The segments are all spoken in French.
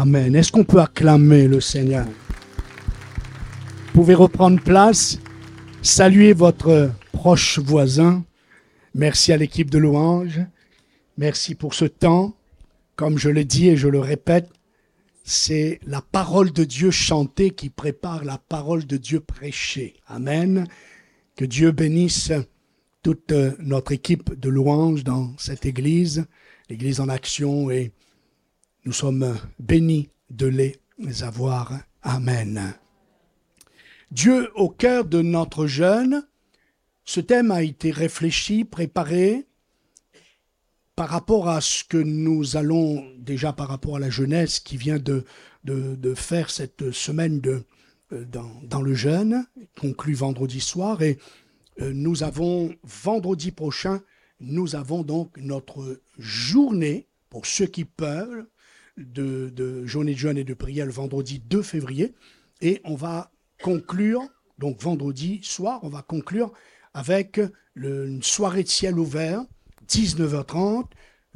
Amen. Est-ce qu'on peut acclamer le Seigneur? Vous pouvez reprendre place, saluer votre proche voisin. Merci à l'équipe de louange. Merci pour ce temps. Comme je le dis et je le répète, c'est la parole de Dieu chantée qui prépare la parole de Dieu prêchée. Amen. Que Dieu bénisse toute notre équipe de louange dans cette église, l'église en action, et nous sommes bénis de les avoir. Amen. Dieu au cœur de notre jeûne, ce thème a été réfléchi, préparé par rapport à ce que nous allons, déjà par rapport à la jeunesse qui vient de, faire cette semaine de, euh, dans, dans, le jeûne, conclu vendredi soir, et euh, nous avons vendredi prochain, nous avons donc notre journée, pour ceux qui peuvent, de, de journée de jeûne et de prière le vendredi 2 février, et on va conclure, donc vendredi soir, on va conclure avec une soirée de ciel ouvert, 19h30,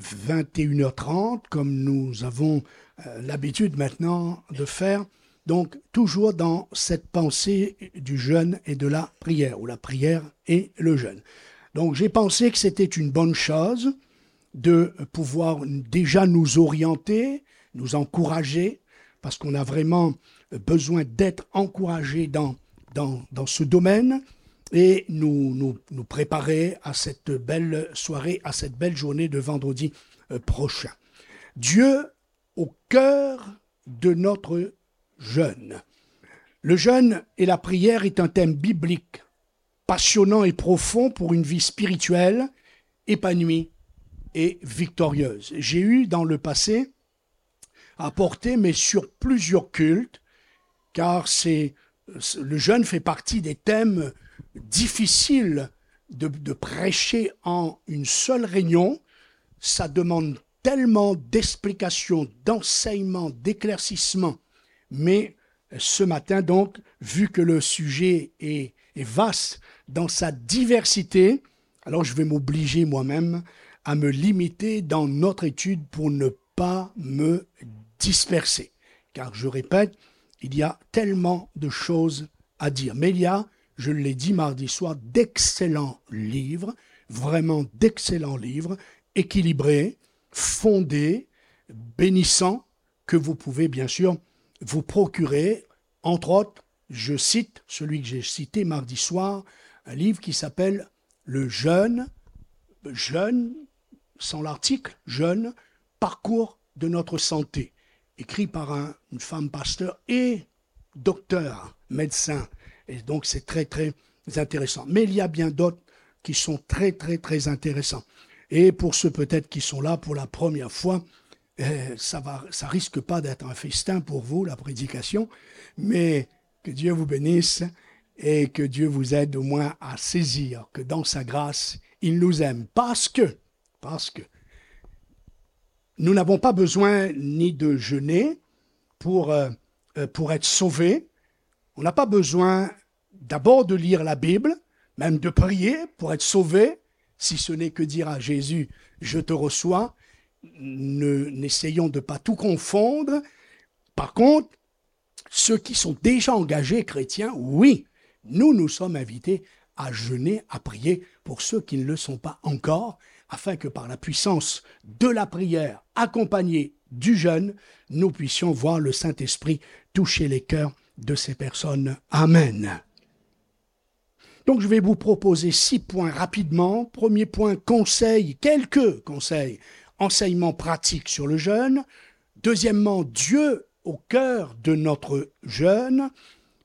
21h30, comme nous avons euh, l'habitude maintenant de faire. Donc, toujours dans cette pensée du jeûne et de la prière, ou la prière et le jeûne. Donc, j'ai pensé que c'était une bonne chose de pouvoir déjà nous orienter, nous encourager, parce qu'on a vraiment besoin d'être encouragé dans, dans, dans ce domaine et nous, nous, préparer à cette belle soirée, à cette belle journée de vendredi euh, prochain. Dieu au cœur de notre jeûne. Le jeûne et la prière est un thème biblique, passionnant et profond pour une vie spirituelle, épanouie et victorieuse. J'ai eu dans le passé à porter, mais sur plusieurs cultes, car c'est le jeûne fait partie des thèmes difficile de, prêcher en une seule réunion. Ça demande tellement d'explications, d'enseignements, d'éclaircissements. Mais ce matin, donc, vu que le sujet est, est vaste dans sa diversité, alors je vais m'obliger moi-même à me limiter dans notre étude pour ne pas me disperser. Car je répète, il y a tellement de choses à dire. Mais il y a je l'ai dit mardi soir, d'excellents livres, vraiment d'excellents livres, équilibrés, fondés, bénissants, que vous pouvez bien sûr vous procurer. Entre autres, je cite celui que j'ai cité mardi soir, un livre qui s'appelle Le jeune, jeune, sans l'article, jeune, parcours de notre santé, écrit par une femme pasteur et docteur, médecin et donc c'est très très intéressant. Mais il y a bien d'autres qui sont très très très intéressants. Et pour ceux peut-être qui sont là pour la première fois, eh, ça va, ça risque pas d'être un festin pour vous la prédication, mais que Dieu vous bénisse et que Dieu vous aide au moins à saisir que dans sa grâce, il nous aime parce que parce que nous n'avons pas besoin ni de jeûner pour, euh, euh, pour être sauvés, on n'a pas besoin d'abord de lire la Bible, même de prier pour être sauvé, si ce n'est que dire à Jésus, je te reçois. N'essayons de pas tout confondre. Par contre, ceux qui sont déjà engagés chrétiens, oui, nous nous sommes invités à jeûner, à prier pour ceux qui ne le sont pas encore, afin que par la puissance de la prière accompagnée du jeûne, nous puissions voir le Saint-Esprit toucher les cœurs de ces personnes. Amen. Donc je vais vous proposer six points rapidement. Premier point, conseil, quelques conseils, enseignements pratiques sur le jeûne. Deuxièmement, Dieu au cœur de notre jeûne.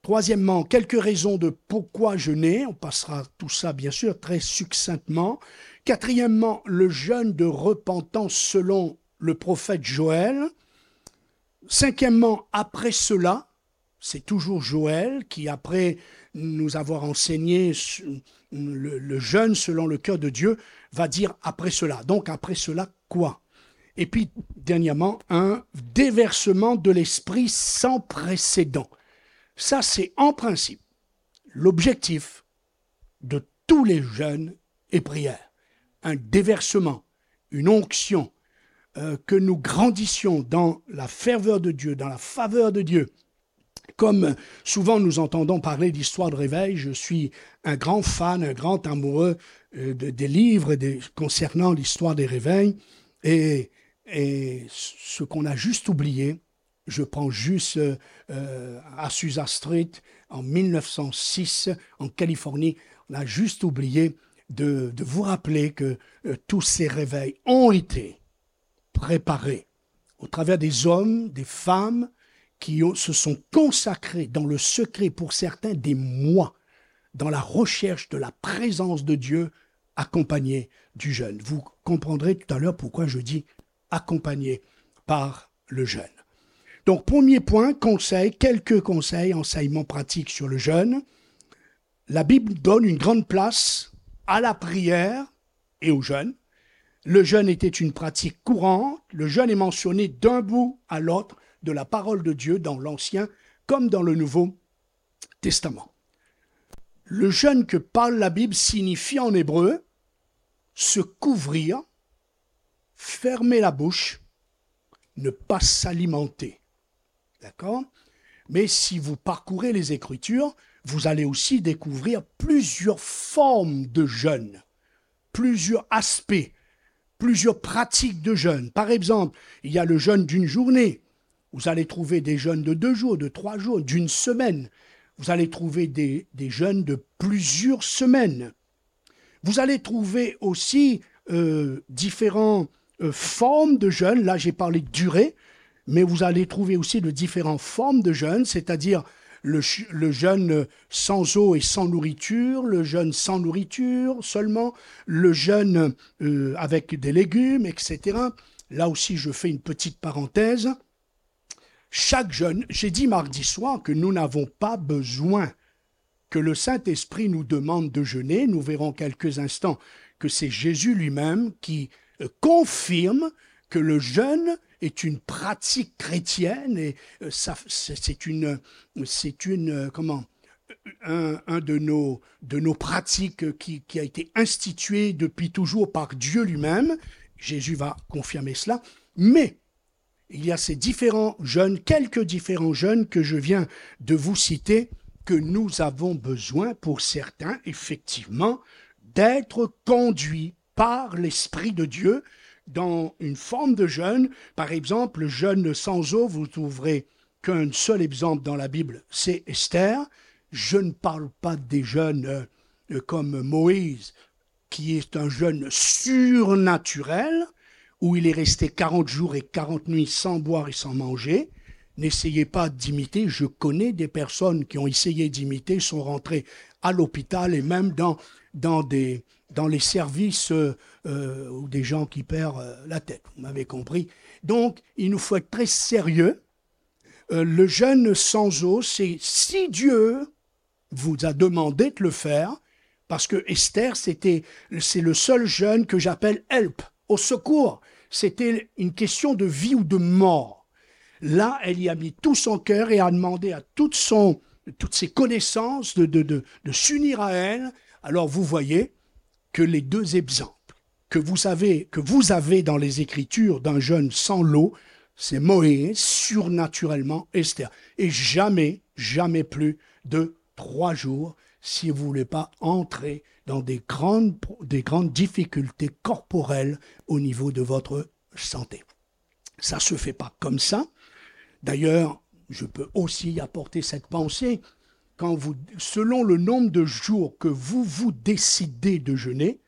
Troisièmement, quelques raisons de pourquoi jeûner. On passera tout ça bien sûr très succinctement. Quatrièmement, le jeûne de repentance selon le prophète Joël. Cinquièmement, après cela, c'est toujours Joël qui, après nous avoir enseigné le, jeûne selon le cœur de Dieu, va dire après cela. Donc après cela, quoi? Et puis, dernièrement, un déversement de l'esprit sans précédent. Ça, c'est en principe l'objectif de tous les jeûnes et prières. Un déversement, une onction, euh, que nous grandissions dans la ferveur de Dieu, dans la faveur de Dieu. Comme souvent nous entendons parler d'histoire de réveil, je suis un grand fan, un grand amoureux euh, des livres concernant l'histoire des réveils. Et, ce qu'on a juste oublié, je prends juste euh, à Susa Street en 1906 en Californie, on a juste oublié de, vous rappeler que tous ces réveils ont été préparés au travers des hommes, des femmes qui se sont consacrés dans le secret pour certains des mois dans la recherche de la présence de Dieu accompagné du jeûne. Vous comprendrez tout à l'heure pourquoi je dis accompagné par le jeûne. Donc premier point, conseil, quelques conseils, enseignements pratiques sur le jeûne. La Bible donne une grande place à la prière et au jeûne. Le jeûne était une pratique courante. Le jeûne est mentionné d'un bout à l'autre de la parole de Dieu dans l'Ancien comme dans le Nouveau Testament. Le jeûne que parle la Bible signifie en hébreu se couvrir, fermer la bouche, ne pas s'alimenter. D'accord? Mais si vous parcourez les Écritures, vous allez aussi découvrir plusieurs formes de jeûne, plusieurs aspects plusieurs pratiques de jeûne. Par exemple, il y a le jeûne d'une journée. Vous allez trouver des jeûnes de deux jours, de trois jours, d'une semaine. Vous allez trouver des, jeûnes de plusieurs semaines. Vous allez trouver aussi euh, différentes euh, formes de jeûne. Là, j'ai parlé de durée, mais vous allez trouver aussi de différentes formes de jeûne, c'est-à-dire le, jeûne sans eau et sans nourriture, le jeûne sans nourriture seulement, le jeûne euh, avec des légumes, etc. Là aussi, je fais une petite parenthèse. Chaque jeûne, j'ai dit mardi soir que nous n'avons pas besoin que le Saint-Esprit nous demande de jeûner. Nous verrons quelques instants que c'est Jésus lui-même qui euh, confirme que le jeûne est une pratique chrétienne et euh, c'est une, c'est une, euh, comment, un, un, de nos, de nos pratiques qui, qui a été institué depuis toujours par Dieu lui-même. Jésus va confirmer cela. Mais il y a ces différents jeunes, quelques différents jeunes que je viens de vous citer, que nous avons besoin pour certains, effectivement, d'être conduits par l'Esprit de Dieu dans une forme de jeûne. Par exemple, le jeûne sans eau, vous trouverez qu'un seul exemple dans la Bible, c'est Esther. Je ne parle pas des jeûnes euh, comme Moïse, qui est un jeûne surnaturel, où il est resté 40 jours et 40 nuits sans boire et sans manger. N'essayez pas d'imiter. Je connais des personnes qui ont essayé d'imiter, sont rentrées à l'hôpital et même dans, dans des, les services euh, euh, ou des gens qui perdent euh, la tête. Vous m'avez compris. Donc, il nous faut être très sérieux. le jeûne sans eau, c'est si Dieu vous a demandé de le faire, parce que Esther, c'était, c'est le seul jeûne que j'appelle help, au secours. C'était une question de vie ou de mort. Là, elle y a mis tout son cœur et a demandé à toutes ses connaissances de, de, de, s'unir à elle. Alors vous voyez, que les deux exemples que vous avez, que vous avez dans les Écritures d'un jeune sans l'eau, c'est Moïse, surnaturellement Esther. Et jamais, jamais plus de trois jours si vous voulez pas entrer dans des grandes, des grandes difficultés corporelles au niveau de votre santé. Ça se fait pas comme ça. D'ailleurs, je peux aussi apporter cette pensée quand selon le nombre de jours que vous vous décidez de jeûner,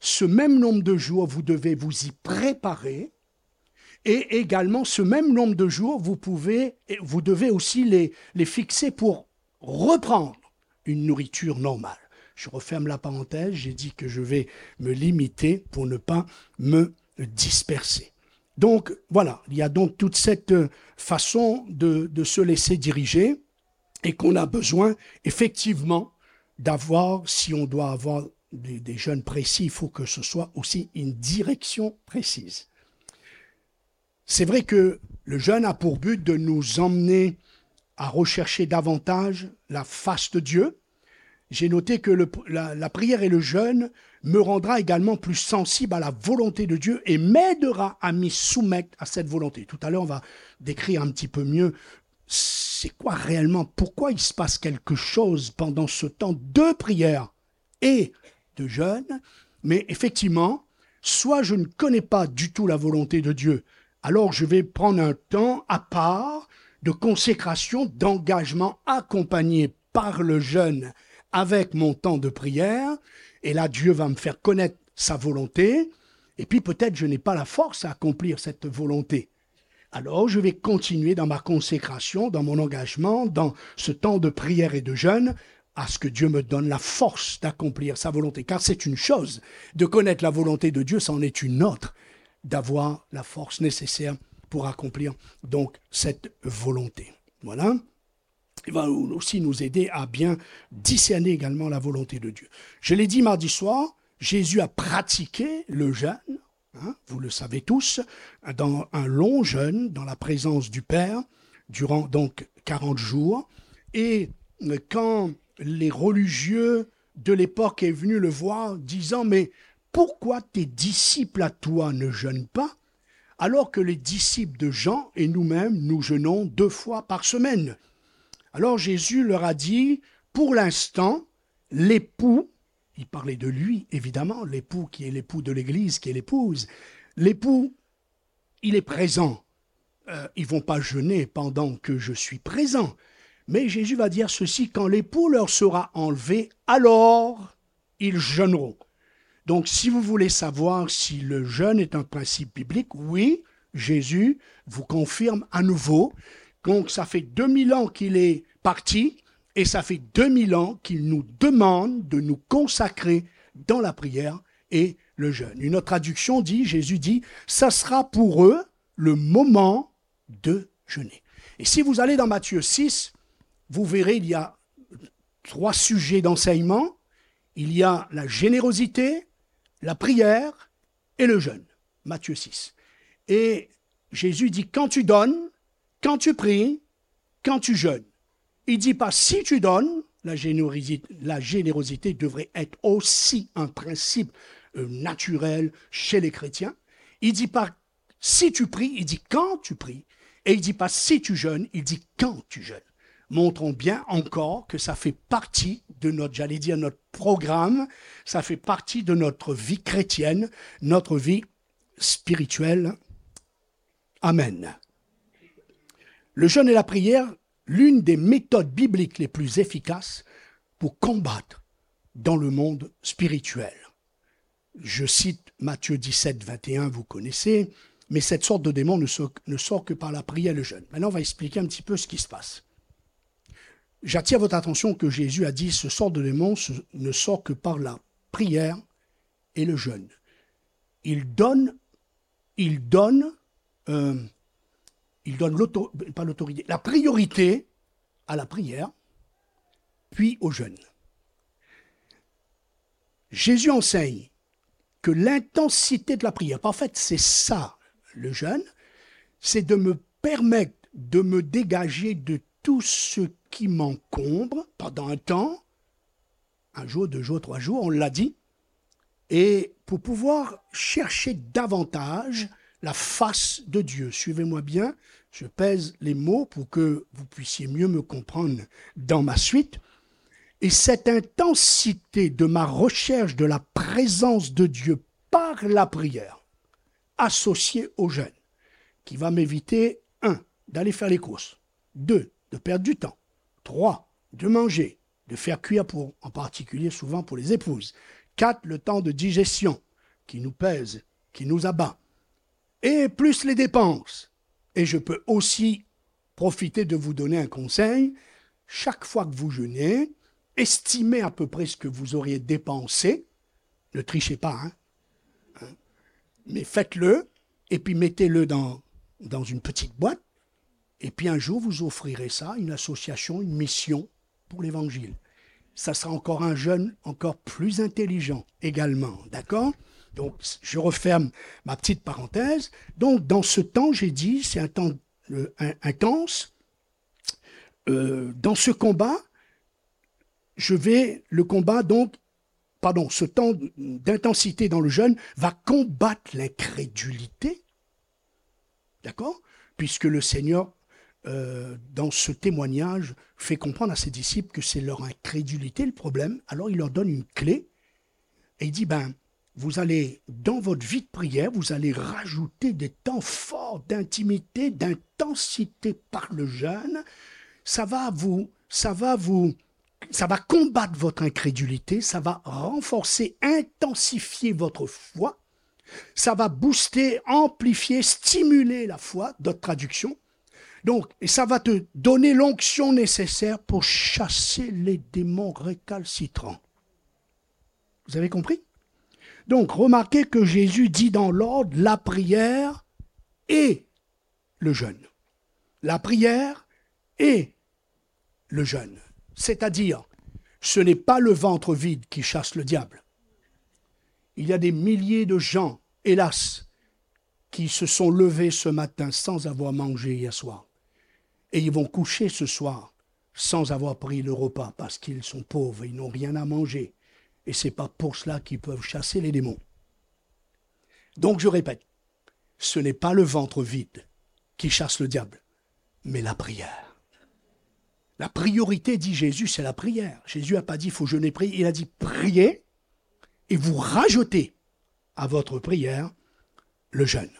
ce même nombre de jours, vous devez vous y préparer. Et également, ce même nombre de jours, vous pouvez, vous devez aussi les, les fixer pour reprendre une nourriture normale. Je referme la parenthèse, j'ai dit que je vais me limiter pour ne pas me disperser. Donc voilà, il y a donc toute cette façon de, se laisser diriger et qu'on a besoin effectivement d'avoir, si on doit avoir des, jeunes précis, il faut que ce soit aussi une direction précise. C'est vrai que le jeûne a pour but de nous emmener à rechercher davantage la face de Dieu. J'ai noté que la prière et le jeûne me rendra également plus sensible à la volonté de Dieu et m'aidera à m'y soumettre à cette volonté. Tout à l'heure, on va décrire un petit peu mieux c'est quoi réellement, pourquoi il se passe quelque chose pendant ce temps de prière et de jeûne. Mais effectivement, soit je ne connais pas du tout la volonté de Dieu, alors je vais prendre un temps à part de consécration, d'engagement accompagné par le jeûne avec mon temps de prière. Et là, Dieu va me faire connaître sa volonté. Et puis peut-être je n'ai pas la force à accomplir cette volonté. Alors je vais continuer dans ma consécration, dans mon engagement, dans ce temps de prière et de jeûne, à ce que Dieu me donne la force d'accomplir sa volonté. Car c'est une chose de connaître la volonté de Dieu, c'en est une autre d'avoir la force nécessaire pour accomplir donc cette volonté. Voilà. Il va aussi nous aider à bien discerner également la volonté de Dieu. Je l'ai dit mardi soir, Jésus a pratiqué le jeûne, hein, vous le savez tous, dans un long jeûne, dans la présence du Père, durant donc 40 jours. Et quand les religieux de l'époque est venu le voir, disant, mais pourquoi tes disciples à toi ne jeûnent pas, alors que les disciples de Jean et nous-mêmes, nous jeûnons deux fois par semaine? Alors Jésus leur a dit, pour l'instant, l'époux, il parlait de lui, évidemment, l'époux qui est l'époux de l'Église, qui est l'épouse, l'époux, il est présent. Euh, ils vont pas jeûner pendant que je suis présent. Mais Jésus va dire ceci, quand l'époux leur sera enlevé, alors ils jeûneront. Donc si vous voulez savoir si le jeûne est un principe biblique, oui, Jésus vous confirme à nouveau. Donc ça fait 2000 ans qu'il est parti et ça fait 2000 ans qu'il nous demande de nous consacrer dans la prière et le jeûne. Une autre traduction dit, Jésus dit, ça sera pour eux le moment de jeûner. Et si vous allez dans Matthieu 6, vous verrez, il y a trois sujets d'enseignement. Il y a la générosité, la prière et le jeûne. Matthieu 6. Et Jésus dit, quand tu donnes, quand tu pries, quand tu jeûnes. Il dit pas si tu donnes, la générosité, devrait être aussi un principe euh, naturel chez les chrétiens. Il dit pas si tu pries, il dit quand tu pries. Et il dit pas si tu jeûnes, il dit quand tu jeûnes. Montrons bien encore que ça fait partie de notre, j'allais dire, notre programme, ça fait partie de notre vie chrétienne, notre vie spirituelle. Amen. Le jeûne et la prière, l'une des méthodes bibliques les plus efficaces pour combattre dans le monde spirituel. Je cite Matthieu 17, 21, vous connaissez, mais cette sorte de démon ne sort, que par la prière et le jeûne. Maintenant, on va expliquer un petit peu ce qui se passe. J'attire votre attention que Jésus a dit ce sort de démon ne sort que par la prière et le jeûne. Il donne, il donne, euh, il donne l'autorité, la priorité à la prière, puis au jeûne. Jésus enseigne que l'intensité de la prière, en fait, c'est ça le jeûne, c'est de me permettre de me dégager de tout ce qui m'encombre pendant un temps, un jour, deux jours, trois jours, on l'a dit, et pour pouvoir chercher davantage la face de Dieu. Suivez-moi bien, je pèse les mots pour que vous puissiez mieux me comprendre dans ma suite. Et cette intensité de ma recherche de la présence de Dieu par la prière, associée au jeûne, qui va m'éviter, un, d'aller faire les courses, deux, de perdre du temps, trois, de manger, de faire cuire pour, en particulier souvent pour les épouses, quatre, le temps de digestion, qui nous pèse, qui nous abat, et plus les dépenses. Et je peux aussi profiter de vous donner un conseil. Chaque fois que vous jeûnez, estimez à peu près ce que vous auriez dépensé. Ne trichez pas, hein. hein? Mais faites-le, et puis mettez-le dans, dans une petite boîte. Et puis un jour, vous offrirez ça à une association, une mission pour l'Évangile. Ça sera encore un jeûne encore plus intelligent également. D'accord? Donc, je referme ma petite parenthèse. Donc, dans ce temps, j'ai dit, c'est un temps euh, intense. Euh, dans ce combat, je vais, le combat donc, pardon, ce temps d'intensité dans le jeûne va combattre l'incrédulité. D'accord? Puisque le Seigneur, euh, dans ce témoignage, fait comprendre à ses disciples que c'est leur incrédulité le problème. Alors il leur donne une clé et il dit, ben, vous allez, dans votre vie de prière, vous allez rajouter des temps forts d'intimité, d'intensité par le jeûne. Ça va vous, ça va vous, ça va combattre votre incrédulité, ça va renforcer, intensifier votre foi, ça va booster, amplifier, stimuler la foi, d'autres traductions. Donc, et ça va te donner l'onction nécessaire pour chasser les démons récalcitrants. Vous avez compris? Donc, remarquez que Jésus dit dans l'ordre la prière et le jeûne. La prière et le jeûne. C'est-à-dire, ce n'est pas le ventre vide qui chasse le diable. Il y a des milliers de gens, hélas, qui se sont levés ce matin sans avoir mangé hier soir. Et ils vont coucher ce soir sans avoir pris le repas parce qu'ils sont pauvres, ils n'ont rien à manger. Et c'est pas pour cela qu'ils peuvent chasser les démons. Donc je répète, ce n'est pas le ventre vide qui chasse le diable, mais la prière. La priorité, dit Jésus, c'est la prière. Jésus n'a pas dit il faut jeûner, prier. Il a dit priez et vous rajoutez à votre prière le jeûne.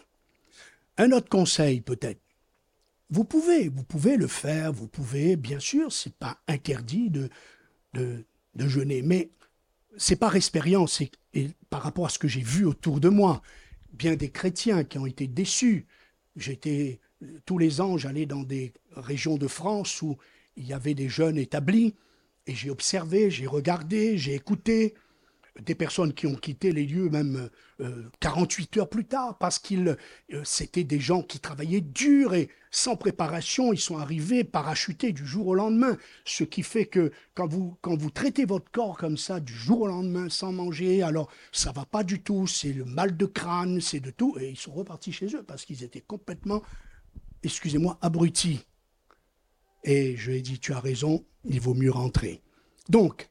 Un autre conseil peut-être. Vous pouvez, vous pouvez le faire, vous pouvez, bien sûr, c'est pas interdit de, de, de jeûner, mais c'est par expérience et, par rapport à ce que j'ai vu autour de moi, bien des chrétiens qui ont été déçus. J'étais tous les ans, j'allais dans des régions de France où il y avait des jeunes établis, et j'ai observé, j'ai regardé, j'ai écouté des personnes qui ont quitté les lieux même 48 euh, heures plus tard parce qu'ils euh, c'était des gens qui travaillaient dur et sans préparation, ils sont arrivés parachutés du jour au lendemain, ce qui fait que quand vous quand traitez votre corps comme ça du jour au lendemain sans manger, alors ça va pas du tout, c'est le mal de crâne, c'est de tout et ils sont repartis chez eux parce qu'ils étaient complètement excusez-moi abrutis. Et je lui ai dit, tu as raison, il vaut mieux rentrer. Donc,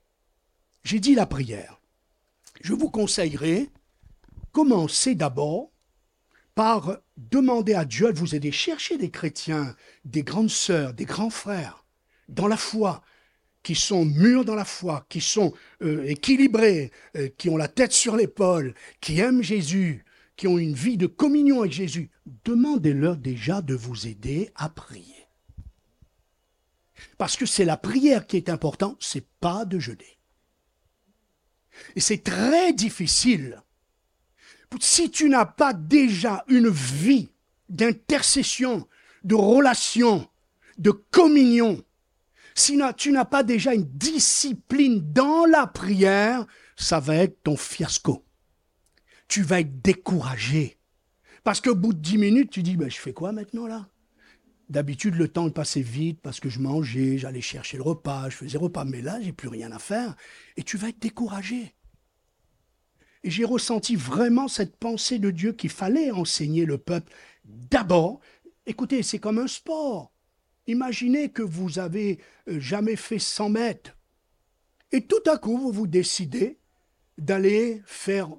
j'ai dit la prière. Je vous conseillerais, commencez d'abord par demander à Dieu de vous aider. Cherchez des chrétiens, des grandes sœurs, des grands frères, dans la foi, qui sont mûrs dans la foi, qui sont euh, équilibrés, euh, qui ont la tête sur l'épaule, qui aiment Jésus, qui ont une vie de communion avec Jésus. Demandez-leur déjà de vous aider à prier. Parce que c'est la prière qui est importante, c'est pas de jeûner. Et c'est très difficile. Si tu n'as pas déjà une vie d'intercession, de relation, de communion, si tu n'as pas déjà une discipline dans la prière, ça va être ton fiasco. Tu vas être découragé. Parce qu'au bout de dix minutes, tu dis, ben, je fais quoi maintenant là? D'habitude, le temps passait vite parce que je mangeais, j'allais chercher le repas, je faisais repas. Mais là, j'ai plus rien à faire et tu vas être découragé. Et j'ai ressenti vraiment cette pensée de Dieu qu'il fallait enseigner le peuple. D'abord, écoutez, c'est comme un sport. Imaginez que vous avez euh, jamais fait 100 mètres. Et tout à coup, vous vous décidez d'aller faire,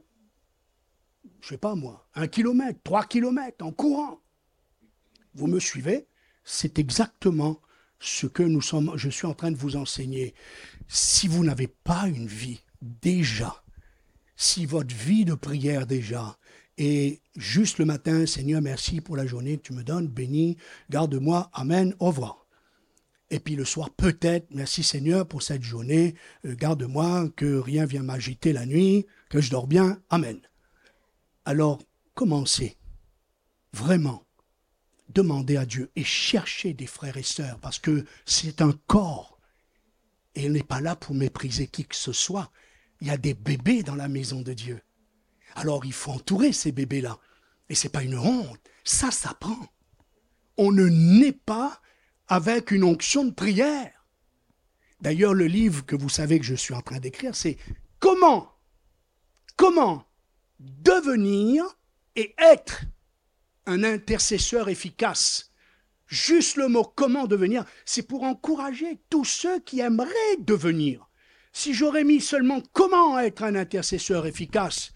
je sais pas moi, un kilomètre, trois kilomètres en courant. Vous me suivez? C'est exactement ce que nous sommes, je suis en train de vous enseigner. Si vous n'avez pas une vie déjà, si votre vie de prière déjà est juste le matin, Seigneur, merci pour la journée tu me donnes, béni, garde-moi, Amen, au revoir. Et puis le soir, peut-être, merci Seigneur pour cette journée, euh, garde-moi, que rien vienne m'agiter la nuit, que je dors bien, Amen. Alors, commencez, vraiment, Demandez à Dieu et cherchez des frères et sœurs parce que c'est un corps. Et il n'est pas là pour mépriser qui que ce soit. Il y a des bébés dans la maison de Dieu. Alors il faut entourer ces bébés-là. Et c'est pas une honte. Ça s'apprend. On ne naît pas avec une onction de prière. D'ailleurs, le livre que vous savez que je suis en train d'écrire, c'est Comment Comment devenir et être un intercesseur efficace. Juste le mot comment devenir, c'est pour encourager tous ceux qui aimeraient devenir. Si j'aurais mis seulement comment être un intercesseur efficace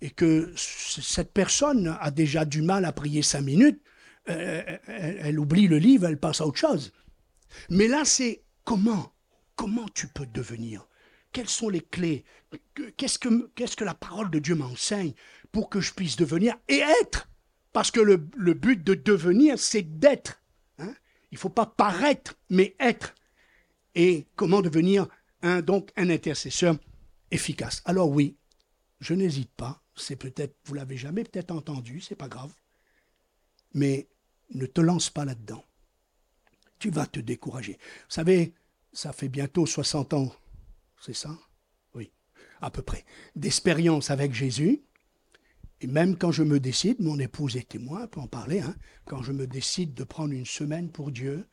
et que cette personne a déjà du mal à prier cinq minutes, euh, elle, oublie le livre, elle passe à autre chose. Mais là, c'est comment Comment tu peux devenir? Quelles sont les clés? Qu'est-ce que, qu'est-ce que la parole de Dieu m'enseigne pour que je puisse devenir et être Parce que le, but de devenir, c'est d'être. Hein Il ne faut pas paraître, mais être. Et comment devenir un, donc un intercesseur efficace Alors oui, je n'hésite pas. C'est peut-être, vous l'avez jamais peut-être entendu, c'est pas grave. Mais ne te lance pas là-dedans. Tu vas te décourager. Vous savez, ça fait bientôt 60 ans, c'est ça? Oui, à peu près, d'expérience avec Jésus. Et même quand je me décide, mon épouse est témoin, peut en parler, hein, quand je me décide de prendre une semaine pour Dieu,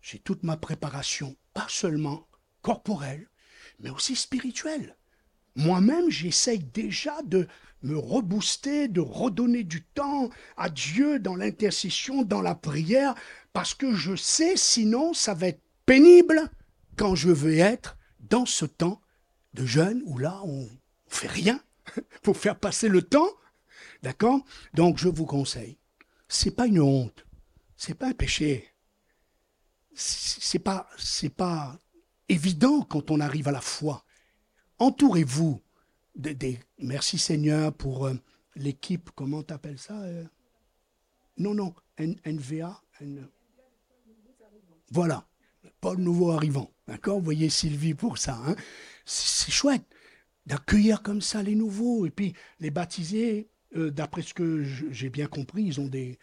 j'ai toute ma préparation, pas seulement corporelle, mais aussi spirituelle. Moi-même, j'essaye déjà de me rebooster, de redonner du temps à Dieu dans l'intercession, dans la prière, parce que je sais, sinon, ça va être pénible quand je veux être dans ce temps de jeûne où là, on fait rien pour faire passer le temps. D'accord? Donc, je vous conseille. C'est pas une honte. C'est pas un péché. C'est pas, c'est pas évident quand on arrive à la foi. Entourez-vous des, merci Seigneur pour euh, l'équipe, comment t'appelles ça euh? Non, non, NVA. Voilà, pas le nouveau arrivant. D'accord? Voyez Sylvie pour ça. Hein? C'est chouette d'accueillir comme ça les nouveaux et puis les baptiser. Euh, d'après ce que j'ai bien compris, ils ont des,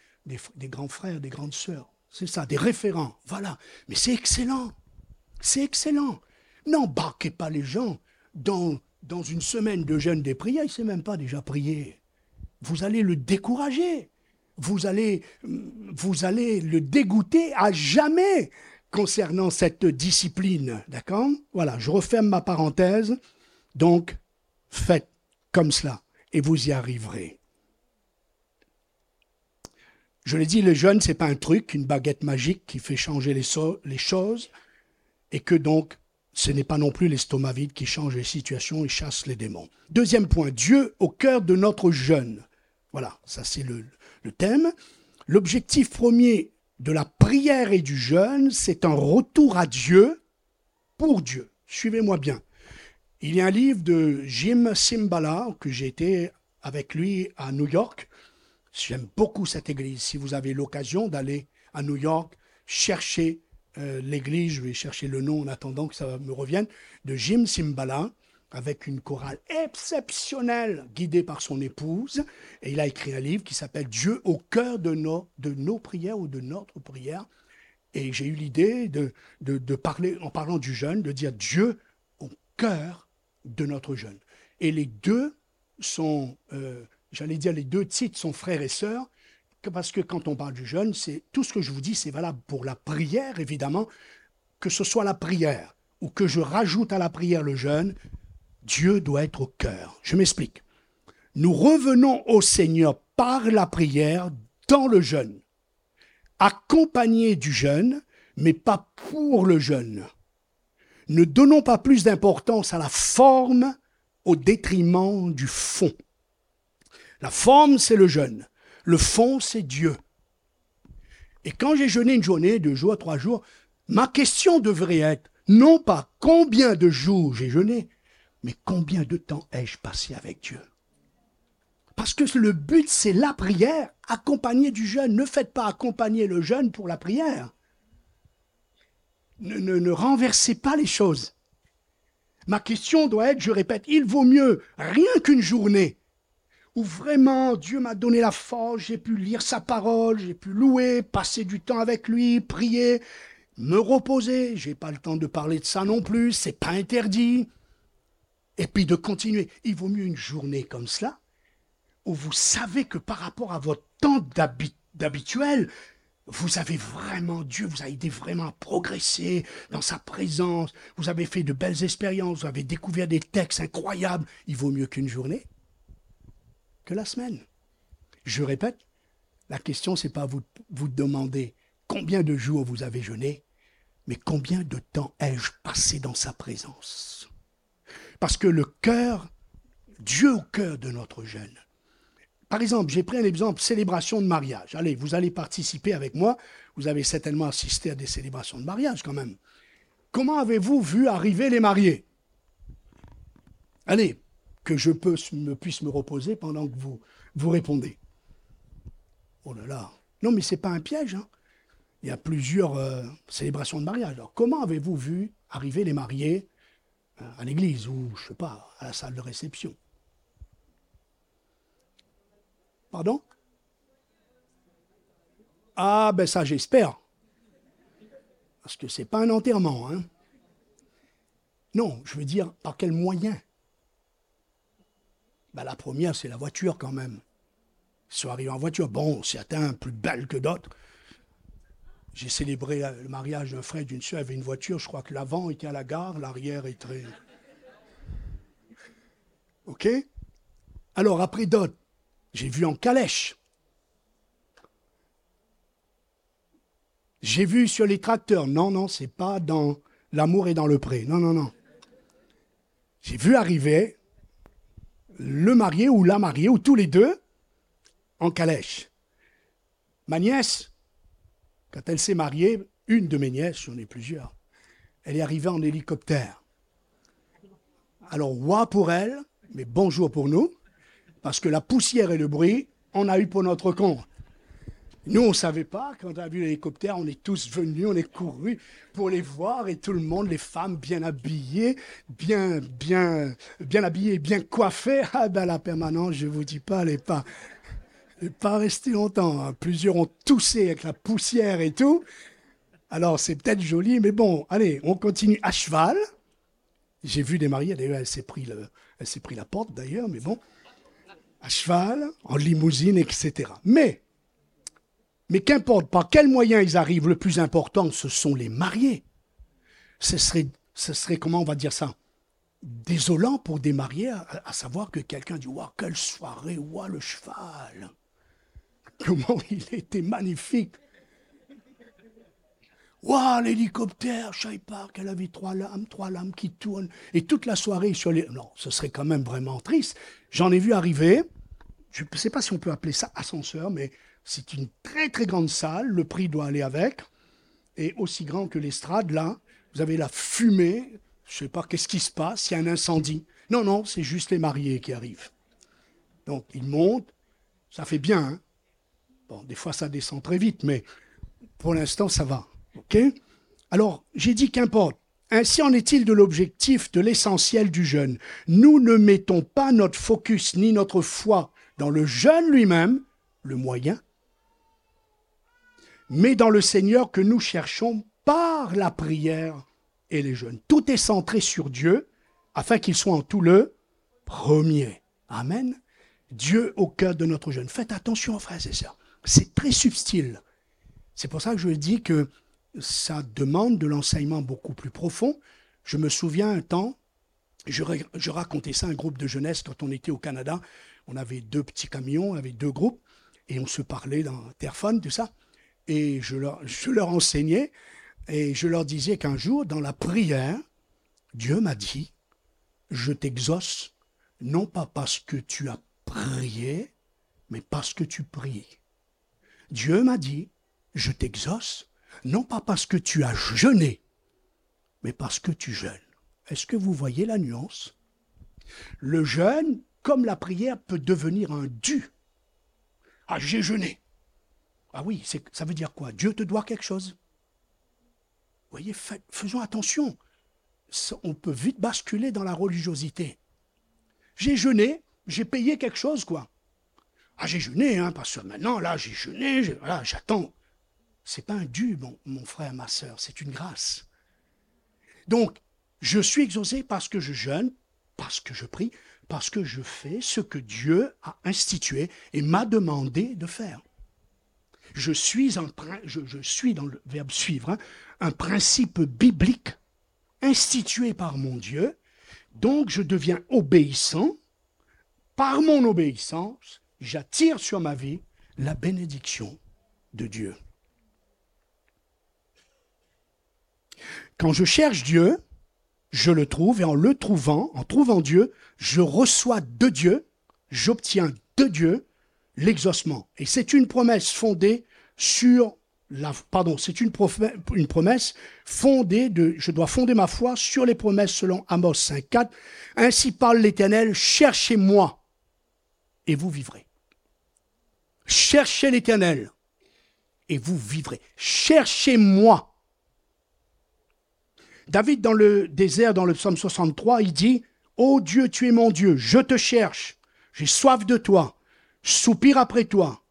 grands frères, des grandes sœurs. C'est ça, des référents. Voilà. Mais c'est excellent. C'est excellent. N'embarquez pas les gens dans, dans une semaine de jeûne des prières. Il ne sait même pas déjà prier. Vous allez le décourager. Vous allez, vous allez le dégoûter à jamais concernant cette discipline. D'accord? Voilà, je referme ma parenthèse. Donc, faites comme cela et vous y arriverez. Je l'ai dit, le jeûne, c'est pas un truc, une baguette magique qui fait changer les, les choses, et que donc, ce n'est pas non plus l'estomac vide qui change les situations et chasse les démons. Deuxième point, Dieu au cœur de notre jeûne. Voilà, ça c'est le thème. L'objectif premier de la prière et du jeûne, c'est un retour à Dieu pour Dieu. Suivez-moi bien. Il y a un livre de Jim Simbala que j'ai été avec lui à New York. J'aime beaucoup cette église. Si vous avez l'occasion d'aller à New York, cherchez euh, l'église, je vais chercher le nom en attendant que ça me revienne, de Jim Simbala avec une chorale exceptionnelle guidée par son épouse. Et il a écrit un livre qui s'appelle Dieu au cœur de nos, de nos prières ou de notre prière. Et j'ai eu l'idée de, de, parler, en parlant du jeûne, de dire Dieu au cœur de notre jeûne. Et les deux sont, euh, j'allais dire, les deux titres sont frères et sœurs, parce que quand on parle du jeûne, c'est tout ce que je vous dis, c'est valable pour la prière, évidemment, que ce soit la prière ou que je rajoute à la prière le jeûne, Dieu doit être au cœur. Je m'explique. Nous revenons au Seigneur par la prière dans le jeûne, accompagné du jeûne, mais pas pour le jeûne. Ne donnons pas plus d'importance à la forme au détriment du fond. La forme, c'est le jeûne. Le fond, c'est Dieu. Et quand j'ai jeûné une journée, deux jours, trois jours, ma question devrait être non pas combien de jours j'ai jeûné, mais combien de temps ai-je passé avec Dieu? Parce que le but, c'est la prière, accompagner du jeûne. Ne faites pas accompagner le jeûne pour la prière. Ne, renversez pas les choses. Ma question doit être, je répète, il vaut mieux rien qu'une journée où vraiment Dieu m'a donné la force, j'ai pu lire sa parole, j'ai pu louer, passer du temps avec lui, prier, me reposer. J'ai pas le temps de parler de ça non plus, c'est pas interdit et puis de continuer. Il vaut mieux une journée comme cela, où vous savez que par rapport à votre temps d'habituel, vous avez vraiment, Dieu vous a aidé vraiment à progresser dans sa présence, vous avez fait de belles expériences, vous avez découvert des textes incroyables. Il vaut mieux qu'une journée que la semaine. Je répète, la question, c'est pas vous, vous demander combien de jours vous avez jeûné, mais combien de temps ai-je passé dans sa présence? Parce que le cœur, Dieu au cœur de notre jeune. Par exemple, j'ai pris un exemple, célébration de mariage. Allez, vous allez participer avec moi. Vous avez certainement assisté à des célébrations de mariage quand même. Comment avez-vous vu arriver les mariés? Allez, que je puisse me reposer pendant que vous, vous répondez. Oh là là. Non, mais ce n'est pas un piège. Hein. Il y a plusieurs euh, célébrations de mariage. Alors, comment avez-vous vu arriver les mariés euh, à l'église ou, je ne sais pas, à la salle de réception? Ah, ben ça, j'espère. Parce que ce n'est pas un enterrement. Hein. Non, je veux dire, par quel moyen? Ben, La première, c'est la voiture quand même. Ils sont arrivés en voiture. Bon, certains plus belles que d'autres. J'ai célébré le mariage d'un frère et d'une soeur avec une voiture. Je crois que l'avant était à la gare, l'arrière est très. OK? Alors, après d'autres, j'ai vu en calèche. J'ai vu sur les tracteurs. Non, non, c'est pas dans l'amour et dans le pré. Non, non, non. J'ai vu arriver le marié ou la mariée, ou tous les deux, en calèche. Ma nièce, quand elle s'est mariée, une de mes nièces, j'en ai plusieurs, elle est arrivée en hélicoptère. Alors, wa pour elle, mais bonjour pour nous, parce que la poussière et le bruit, on a eu pour notre compte. Nous, on ne savait pas. Quand on a vu l'hélicoptère, on est tous venus, on est courus pour les voir et tout le monde, les femmes bien habillées, bien, bien, bien habillées, bien coiffées. Ah ben la permanence, je vous dis pas, elle n'est pas, pas restée longtemps. Hein. Plusieurs ont toussé avec la poussière et tout. Alors c'est peut-être joli, mais bon, allez, on continue à cheval. J'ai vu des mariés, d'ailleurs, elle s'est pris, le, elle s'est pris la porte d'ailleurs, mais bon, à cheval, en limousine, etc. Mais mais qu'importe par quels moyens ils arrivent, le plus important, ce sont les mariés. Ce serait, ce serait comment on va dire ça Désolant pour des mariés à, savoir que quelqu'un dit Waouh, quelle soirée, waouh, le cheval Comment il était magnifique Waouh, l'hélicoptère, savais pas qu'elle avait trois lames, trois lames qui tournent, et toute la soirée. Non, ce serait quand même vraiment triste. J'en ai vu arriver, je ne sais pas si on peut appeler ça ascenseur, mais c'est une très très grande salle, le prix doit aller avec, et aussi grand que l'estrade, là, vous avez la fumée, je ne sais pas qu'est-ce qui se passe, il y a un incendie. Non, non, c'est juste les mariés qui arrivent. Donc ils montent, ça fait bien. Hein. bon, des fois ça descend très vite, mais pour l'instant ça va. Alors, j'ai dit qu'importe. Ainsi en est-il de l'objectif, de l'essentiel du jeûne. Nous ne mettons pas notre focus ni notre foi dans le jeûne lui-même, le moyen, mais dans le Seigneur que nous cherchons par la prière et les jeûnes. Tout est centré sur Dieu afin qu'il soit en tout le premier. Amen. Dieu au cœur de notre jeûne. Faites attention, frères et sœurs. C'est très subtil. C'est pour ça que je dis que ça demande de l'enseignement beaucoup plus profond. Je me souviens un temps, je, je, racontais ça à un groupe de jeunesse quand on était au Canada. On avait deux petits camions, on avait deux groupes, et on se parlait dans Terrephone, tout ça et je leur enseignais et je leur disais qu'un jour, dans la prière, Dieu m'a dit, je t'exauce, non pas parce que tu as prié, mais parce que tu pries. Dieu m'a dit, je t'exauce, non pas parce que tu as jeûné, mais parce que tu jeûnes. Est-ce que vous voyez la nuance? Le jeûne, comme la prière, peut devenir un dû. Ah, j'ai jeûné. Ah oui, ça veut dire quoi? Dieu te doit quelque chose. Vous voyez, faisons attention. On peut vite basculer dans la religiosité. J'ai jeûné, j'ai payé quelque chose, quoi. Ah, j'ai jeûné, hein, parce que maintenant, là, j'ai jeûné, voilà, j'attends. C'est pas un dû, mon, mon frère, ma soeur, c'est une grâce. Donc, je suis exaucé parce que je jeûne, parce que je prie, parce que je fais ce que Dieu a institué et m'a demandé de faire je suis, je, suis dans le verbe suivre, hein, un principe biblique institué par mon Dieu, donc je deviens obéissant. Par mon obéissance, j'attire sur ma vie la bénédiction de Dieu. Quand je cherche Dieu, je le trouve, et en le trouvant, en trouvant Dieu, je reçois de Dieu, j'obtiens de Dieu l'exaucement. Et c'est une promesse fondée sur la, pardon, c'est une, une, promesse fondée de, je dois fonder ma foi sur les promesses selon Amos 5.4. Ainsi parle l'Éternel, cherchez-moi et vous vivrez. Cherchez l'Éternel et vous vivrez. Cherchez-moi. David, dans le désert, dans le psaume 63, il dit, Ô Dieu, tu es mon Dieu, je te cherche, j'ai soif de toi, je soupire après toi,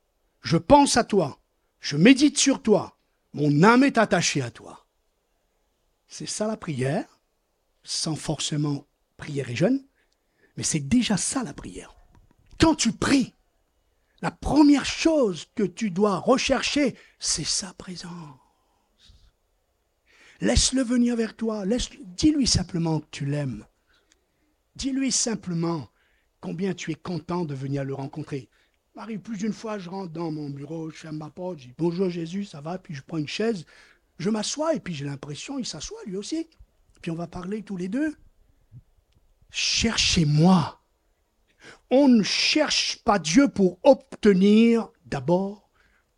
je pense à toi, je médite sur toi, mon âme est attachée à toi. C'est ça la prière, sans forcément prière et jeûne, mais c'est déjà ça la prière. Quand tu pries, la première chose que tu dois rechercher, c'est sa présence. Laisse-le venir vers toi. Laisse Dis-lui simplement que tu l'aimes. Dis-lui simplement combien tu es content de venir le rencontrer. M'arrive plus d'une fois, je rentre dans mon bureau, je ferme ma porte, je dis bonjour Jésus, ça va, puis je prends une chaise, je m'assois et puis j'ai l'impression, il s'assoit lui aussi. Puis on va parler tous les deux. Cherchez-moi. On ne cherche pas Dieu pour obtenir d'abord,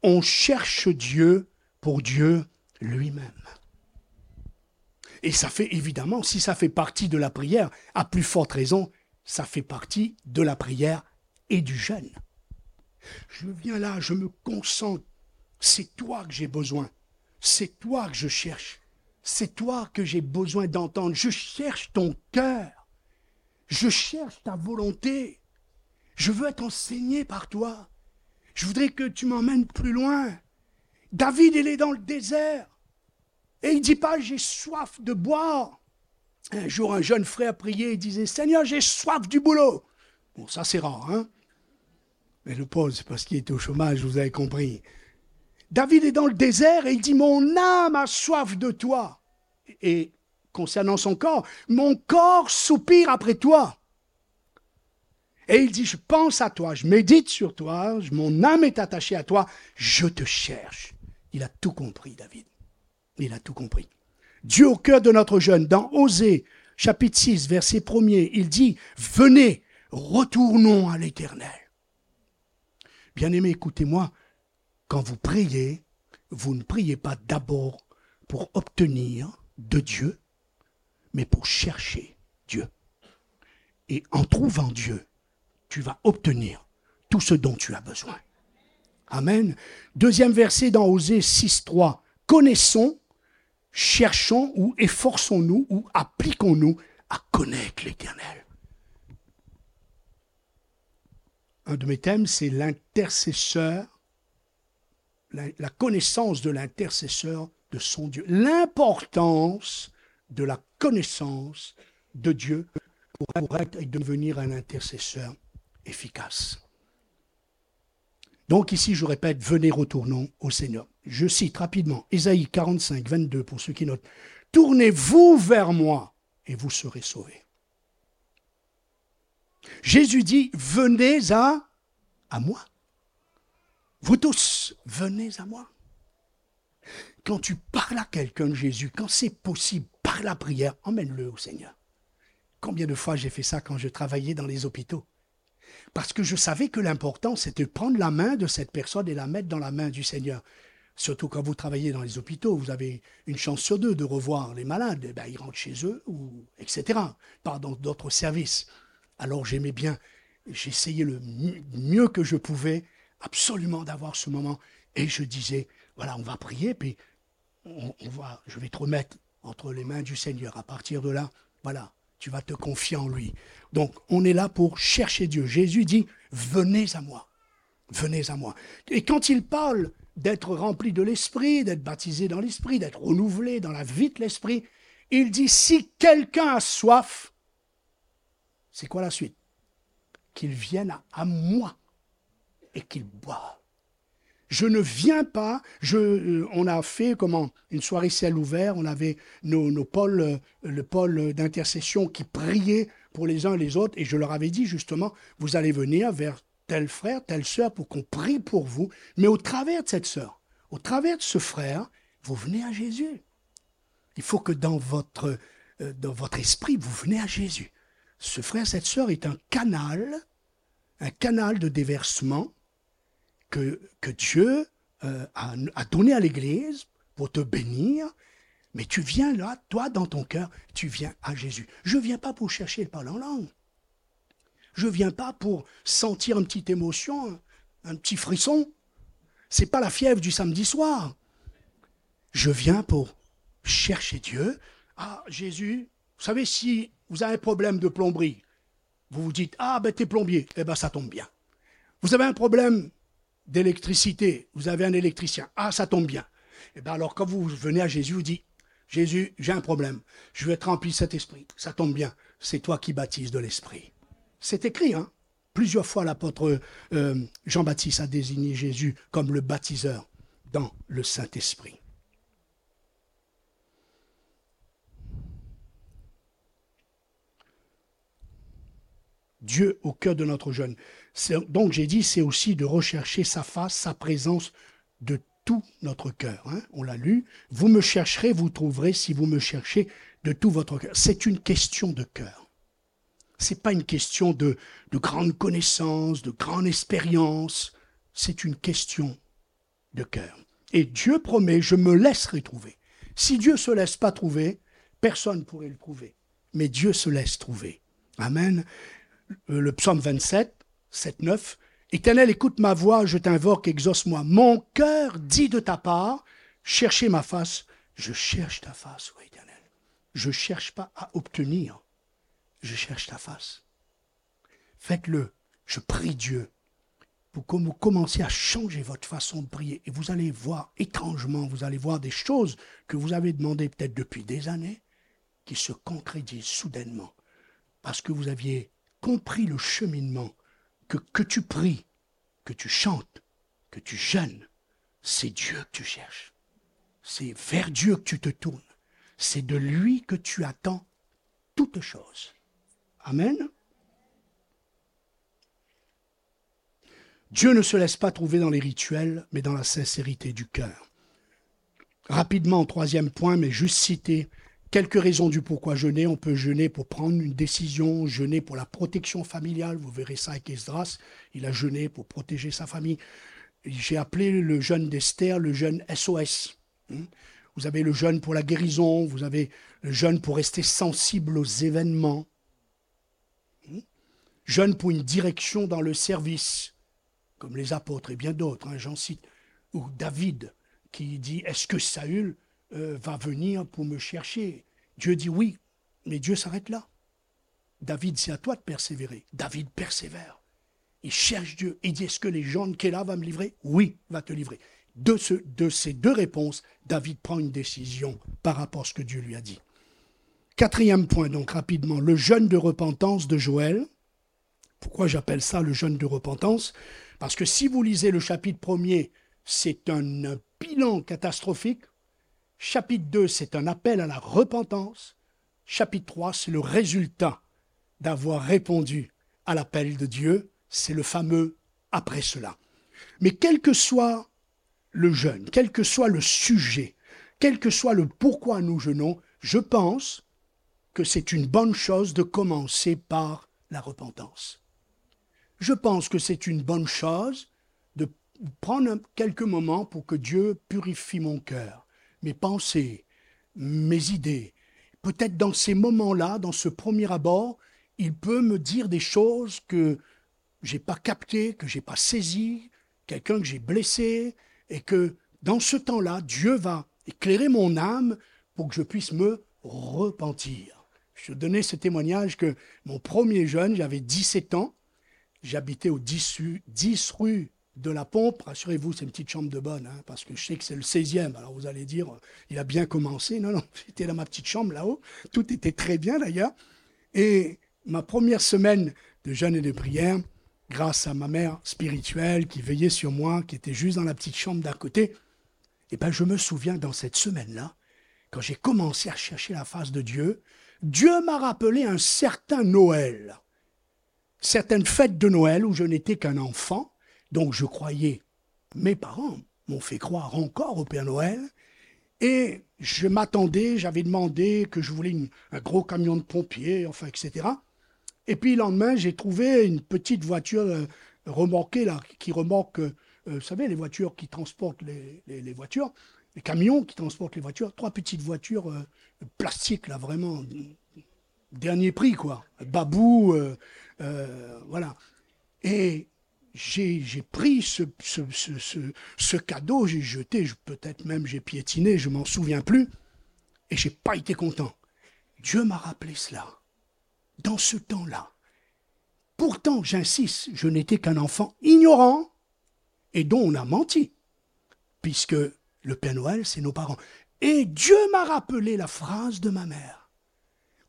on cherche Dieu pour Dieu lui-même. Et ça fait évidemment, si ça fait partie de la prière, à plus forte raison, ça fait partie de la prière et du jeûne. Je viens là, je me concentre. C'est toi que j'ai besoin. C'est toi que je cherche. C'est toi que j'ai besoin d'entendre. Je cherche ton cœur. Je cherche ta volonté. Je veux être enseigné par toi. Je voudrais que tu m'emmènes plus loin. David, il est dans le désert. Et il dit pas, j'ai soif de boire. Un jour, un jeune frère priait et disait, Seigneur, j'ai soif du boulot. Bon, ça c'est rare, hein Mais le pauvre, c'est parce qu'il était au chômage, vous avez compris. David est dans le désert et il dit, mon âme a soif de toi. Et concernant son corps, mon corps soupire après toi. Et il dit, je pense à toi, je médite sur toi, mon âme est attachée à toi, je te cherche. Il a tout compris, David. Il a tout compris. Dieu au cœur de notre jeune, dans Osée, chapitre 6, verset 1er, il dit, venez, retournons à l'éternel. Bien-aimé, écoutez-moi, quand vous priez, vous ne priez pas d'abord pour obtenir de Dieu, mais pour chercher Dieu. Et en trouvant Dieu, tu vas obtenir tout ce dont tu as besoin. Amen. Deuxième verset dans Osée 6.3. Connaissons, cherchons ou efforçons-nous ou appliquons-nous à connaître l'Éternel. Un de mes thèmes, c'est l'intercesseur, la, connaissance de l'intercesseur de son Dieu. L'importance de la connaissance de Dieu pour être et devenir un intercesseur efficace. Donc ici, je répète, venez, retournons au Seigneur. Je cite rapidement Ésaïe 45, 22 pour ceux qui notent. Tournez-vous vers moi et vous serez sauvés. Jésus dit, venez à, à moi. Vous tous, venez à moi. Quand tu parles à quelqu'un de Jésus, quand c'est possible, par la prière, emmène-le au Seigneur. Combien de fois j'ai fait ça quand je travaillais dans les hôpitaux? Parce que je savais que l'important, c'était de prendre la main de cette personne et la mettre dans la main du Seigneur. Surtout quand vous travaillez dans les hôpitaux, vous avez une chance sur deux de revoir les malades. Eh ben, ils rentrent chez eux, ou, etc. Pas dans d'autres services. Alors j'aimais bien, j'essayais le mieux que je pouvais absolument d'avoir ce moment. Et je disais, voilà, on va prier, puis va, je vais te remettre entre les mains du Seigneur. À partir de là, voilà, tu vas te confier en lui. Donc, on est là pour chercher Dieu. Jésus dit, venez à moi. Venez à moi. Et quand il parle d'être rempli de l'Esprit, d'être baptisé dans l'Esprit, d'être renouvelé dans la vie de l'Esprit, il dit, si quelqu'un a soif, c'est quoi la suite? Qu'il vienne à moi et qu'il boive. Je ne viens pas. Je, euh, on a fait comment une soirée ciel ouvert. On avait nos, pôles, euh, le pôle d'intercession qui priait pour les uns et les autres. Et je leur avais dit justement, vous allez venir vers tel frère, telle sœur pour qu'on prie pour vous. Mais au travers de cette sœur, au travers de ce frère, vous venez à Jésus. Il faut que dans votre euh, dans votre esprit, vous venez à Jésus. Ce frère, cette sœur est un canal, un canal de déversement que, Dieu euh, a, a donné à l'Église pour te bénir, mais tu viens là, toi, dans ton cœur, tu viens à Jésus. Je ne viens pas pour chercher le parler en langue. Je ne viens pas pour sentir une petite émotion, un petit frisson. C'est pas la fièvre du samedi soir. Je viens pour chercher Dieu. Ah, Jésus, vous savez, si vous avez un problème de plomberie, vous vous dites, ah, ben, t'es plombier, eh ben, ça tombe bien. Vous avez un problème d'électricité, vous avez un électricien, ah, ça tombe bien. Eh bien, alors, quand vous venez à Jésus, vous dites, Jésus, j'ai un problème. Je veux être rempli de cet esprit. Ça tombe bien. C'est toi qui baptises de l'esprit. C'est écrit, hein. Plusieurs fois, l'apôtre euh, Jean-Baptiste a désigné Jésus comme le baptiseur dans le Saint-Esprit. Dieu au cœur de notre jeune. Donc j'ai dit, c'est aussi de rechercher sa face, sa présence de tout notre cœur. Hein. On l'a lu. Vous me chercherez, vous trouverez si vous me cherchez de tout votre cœur. C'est une question de cœur. C'est pas une question de, de grande connaissance, de grande expérience. C'est une question de cœur. Et Dieu promet, je me laisserai trouver. Si Dieu se laisse pas trouver, personne ne pourrait le trouver. Mais Dieu se laisse trouver. Amen. Euh, le psaume 27, 7, 9, Éternel, écoute ma voix, je t'invoque, exauce-moi. Mon cœur dit de ta part, cherchez ma face. Je cherche ta face, oui, éternel. Je ne cherche pas à obtenir, je cherche ta face. Faites-le. Je prie Dieu pour que vous commenciez à changer votre façon de prier. Et vous allez voir étrangement, vous allez voir des choses que vous avez demandées peut-être depuis des années qui se concrétisent soudainement. Parce que vous aviez compris le cheminement que, tu pries, que tu chantes, que tu jeûnes, c'est Dieu que tu cherches. C'est vers Dieu que tu te tournes. C'est de lui que tu attends toutes choses. Amen. Dieu ne se laisse pas trouver dans les rituels, mais dans la sincérité du cœur. Rapidement, troisième point, mais juste citer quelques raisons du pourquoi jeûner. On peut jeûner pour prendre une décision, jeûner pour la protection familiale. Vous verrez ça avec Esdras. Il a jeûné pour protéger sa famille. J'ai appelé le jeûne d'Esther le jeûne SOS. Hmm? Vous avez le jeûne pour la guérison, vous avez le jeûne pour rester sensible aux événements. Hmm? Jeûne pour une direction dans le service, comme les apôtres et bien d'autres, hein, j'en cite. Ou David qui dit Est-ce que Saül euh, va venir pour me chercher. Dieu dit oui, mais Dieu s'arrête là. David, c'est à toi de persévérer. David persévère. Il cherche Dieu. Il dit, est-ce que les gens de là va me livrer? Oui, va te livrer. De, ce, de ces deux réponses, David prend une décision par rapport à ce que Dieu lui a dit. Quatrième point, donc rapidement, le jeûne de repentance de Joël. Pourquoi j'appelle ça le jeûne de repentance? Parce que si vous lisez le chapitre premier, c'est un bilan catastrophique Chapitre 2, c'est un appel à la repentance. Chapitre 3, c'est le résultat d'avoir répondu à l'appel de Dieu. C'est le fameux après cela. Mais quel que soit le jeûne, quel que soit le sujet, quel que soit le pourquoi nous jeûnons, je pense que c'est une bonne chose de commencer par la repentance. Je pense que c'est une bonne chose de prendre quelques moments pour que Dieu purifie mon cœur mes pensées, mes idées. Peut-être dans ces moments-là, dans ce premier abord, il peut me dire des choses que j'ai pas captées, que j'ai pas saisies, quelqu'un que j'ai blessé, et que dans ce temps-là, Dieu va éclairer mon âme pour que je puisse me repentir. Je donnais ce témoignage que mon premier jeune, j'avais 17 ans, j'habitais au 10, 10 rue de la pompe, rassurez-vous, c'est une petite chambre de bonne, hein, parce que je sais que c'est le 16e. Alors vous allez dire, il a bien commencé. Non, non, j'étais dans ma petite chambre là-haut. Tout était très bien d'ailleurs. Et ma première semaine de jeûne et de prière, grâce à ma mère spirituelle qui veillait sur moi, qui était juste dans la petite chambre d'à côté, et ben je me souviens dans cette semaine-là, quand j'ai commencé à chercher la face de Dieu, Dieu m'a rappelé un certain Noël, certaines fêtes de Noël où je n'étais qu'un enfant, donc je croyais, mes parents m'ont fait croire encore au Père Noël, Et je m'attendais, j'avais demandé que je voulais un gros camion de pompiers, enfin, etc. Et puis le lendemain, j'ai trouvé une petite voiture euh, remorquée, là, qui remorque, euh, vous savez, les voitures qui transportent les, voitures, les camions qui transportent les voitures, trois petites voitures euh, plastiques, là, vraiment, dernier prix, quoi. Babou, voilà. Et j'ai pris ce, cadeau, j'ai jeté, peut-être même j'ai piétiné, je m'en souviens plus, et j'ai pas été content. Dieu m'a rappelé cela, dans ce temps-là. Pourtant, j'insiste, je n'étais qu'un enfant ignorant et dont on a menti, puisque le Père Noël, c'est nos parents. Et Dieu m'a rappelé la phrase de ma mère,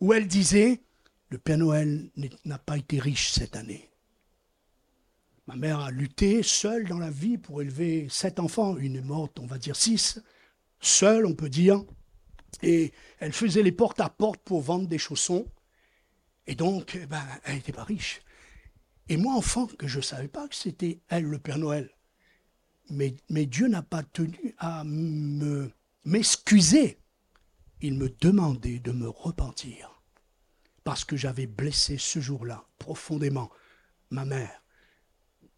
où elle disait, le Père Noël n'a pas été riche cette année. Ma mère a lutté seule dans la vie pour élever sept enfants. Une est morte, on va dire six. Seule, on peut dire. Et elle faisait les portes à porte pour vendre des chaussons. Et donc, eh ben, elle n'était pas riche. Et moi, enfant, que je ne savais pas que c'était elle, le Père Noël. Mais, mais Dieu n'a pas tenu à me, m'excuser. Il me demandait de me repentir. Parce que j'avais blessé ce jour-là profondément ma mère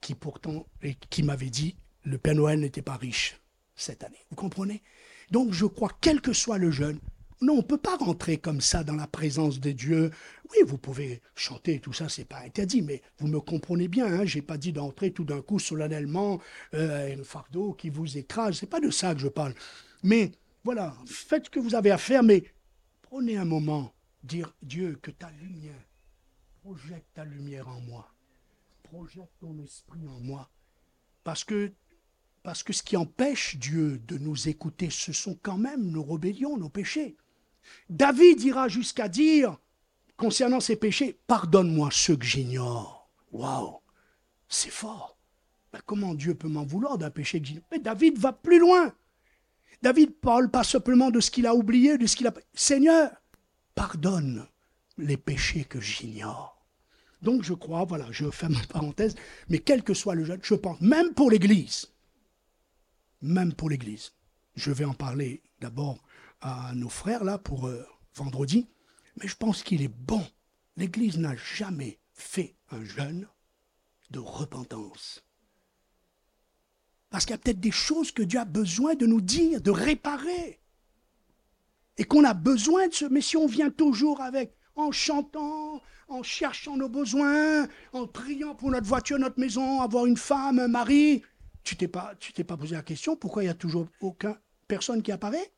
qui pourtant, et qui m'avait dit, le Père Noël n'était pas riche cette année. Vous comprenez? Donc je crois, quel que soit le jeune, non, on ne peut pas rentrer comme ça dans la présence de Dieu. Oui, vous pouvez chanter, tout ça, c'est pas interdit, mais vous me comprenez bien, hein, j'ai pas dit d'entrer tout d'un coup solennellement euh, un fardeau qui vous écrase, c'est pas de ça que je parle. Mais voilà, faites ce que vous avez à faire, mais prenez un moment, dire Dieu, que ta lumière, projette ta lumière en moi projette ton esprit en moi. Parce que, ce qui empêche Dieu de nous écouter, ce sont quand même nos rébellions, nos péchés. David ira jusqu'à dire, concernant ses péchés, pardonne-moi ceux que j'ignore. Waouh, c'est fort. Ben, comment Dieu peut m'en vouloir d'un péché que j'ignore? Mais David va plus loin. David parle pas simplement de ce qu'il a oublié, de ce qu'il a. Seigneur, pardonne les péchés que j'ignore. Donc je crois, voilà, je ferme ma parenthèse, mais quel que soit le jeune, je pense, même pour l'Église, même pour l'Église, je vais en parler d'abord à nos frères là pour euh, vendredi, mais je pense qu'il est bon. L'Église n'a jamais fait un jeûne de repentance. Parce qu'il y a peut-être des choses que Dieu a besoin de nous dire, de réparer. Et qu'on a besoin de ce. Mais si on vient toujours avec en chantant, en cherchant nos besoins, en priant pour notre voiture, notre maison, avoir une femme, un mari. Tu t'es pas, t'es pas posé la question pourquoi il n'y a toujours aucun personne qui apparaît?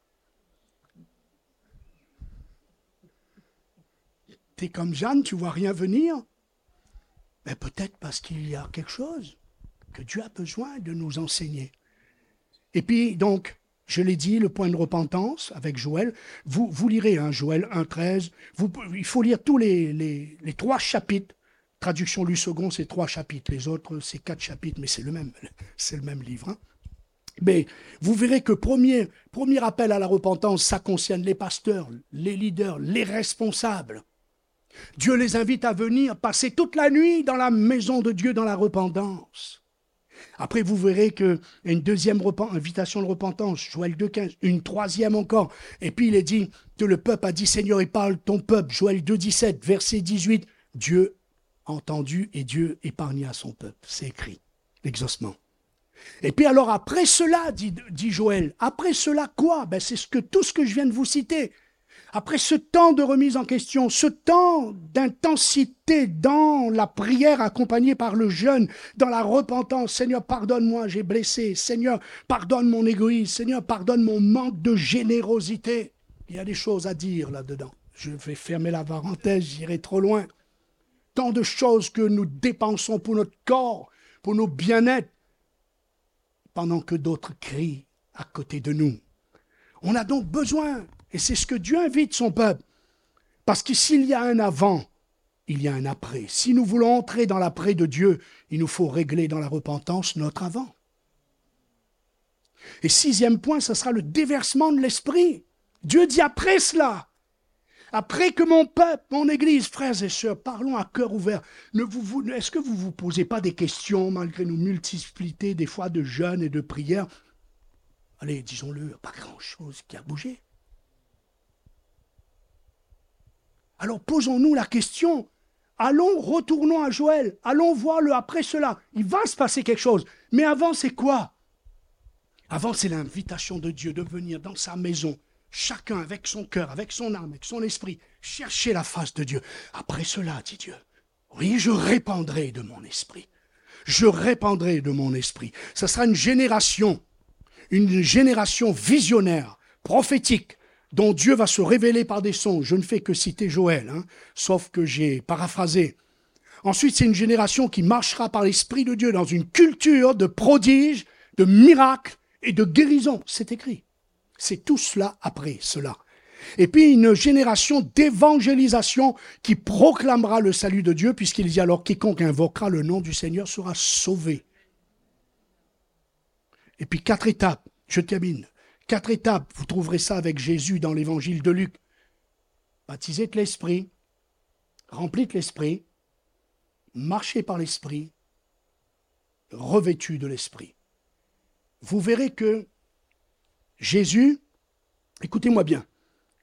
Tu es comme Jeanne, tu vois rien venir. Mais peut-être parce qu'il y a quelque chose que Dieu a besoin de nous enseigner. Et puis donc, je l'ai dit, le point de repentance avec Joël. Vous, lirez hein, Joël 1.13. Il faut lire tous les, trois chapitres. Traduction lu second, c'est trois chapitres. Les autres, c'est quatre chapitres, mais c'est le même, c'est le même livre. Hein. Mais vous verrez que premier, premier appel à la repentance, ça concerne les pasteurs, les leaders, les responsables. Dieu les invite à venir passer toute la nuit dans la maison de Dieu dans la repentance. Après, vous verrez qu'il deuxième invitation de repentance, Joël 2.15, une troisième encore. Et puis il est dit que le peuple a dit, Seigneur, et parle ton peuple, Joël 2.17, verset 18, Dieu entendu et Dieu épargna son peuple. C'est écrit, l'exaucement. Et puis alors après cela, dit, dit Joël, après cela quoi? Ben C'est ce que, tout ce que je viens de vous citer. Après ce temps de remise en question, ce temps d'intensité dans la prière accompagnée par le jeûne, dans la repentance, Seigneur, pardonne-moi, j'ai blessé. Seigneur, pardonne mon égoïsme. Seigneur, pardonne mon manque de générosité. Il y a des choses à dire là-dedans. Je vais fermer la parenthèse, j'irai trop loin. Tant de choses que nous dépensons pour notre corps, pour nos bien-être, pendant que d'autres crient à côté de nous. On a donc besoin et c'est ce que Dieu invite son peuple. Parce que s'il y a un avant, il y a un après. Si nous voulons entrer dans l'après de Dieu, il nous faut régler dans la repentance notre avant. Et sixième point, ce sera le déversement de l'esprit. Dieu dit après cela, après que mon peuple, mon Église, frères et sœurs, parlons à cœur ouvert. est-ce que vous ne vous posez pas des questions malgré nos multiplicités des fois de jeûnes et de prières? Allez, disons-le, pas grand-chose qui a bougé. Alors posons-nous la question, allons, retournons à Joël, allons voir le après cela. Il va se passer quelque chose. Mais avant, c'est quoi? Avant, c'est l'invitation de Dieu de venir dans sa maison, chacun avec son cœur, avec son âme, avec son esprit, chercher la face de Dieu. Après cela, dit Dieu, oui, je répandrai de mon esprit. Je répandrai de mon esprit. Ce sera une génération, une génération visionnaire, prophétique, dont Dieu va se révéler par des sons. Je ne fais que citer Joël, hein, sauf que j'ai paraphrasé. Ensuite, c'est une génération qui marchera par l'Esprit de Dieu dans une culture de prodiges, de miracles et de guérisons. C'est écrit. C'est tout cela après cela. Et puis une génération d'évangélisation qui proclamera le salut de Dieu, puisqu'il dit alors quiconque invoquera le nom du Seigneur sera sauvé. Et puis quatre étapes, je termine. Quatre étapes, vous trouverez ça avec Jésus dans l'évangile de Luc. Baptisé de l'Esprit, rempli de l'Esprit, marcher par l'Esprit, revêtu de l'Esprit. Vous verrez que Jésus, écoutez-moi bien,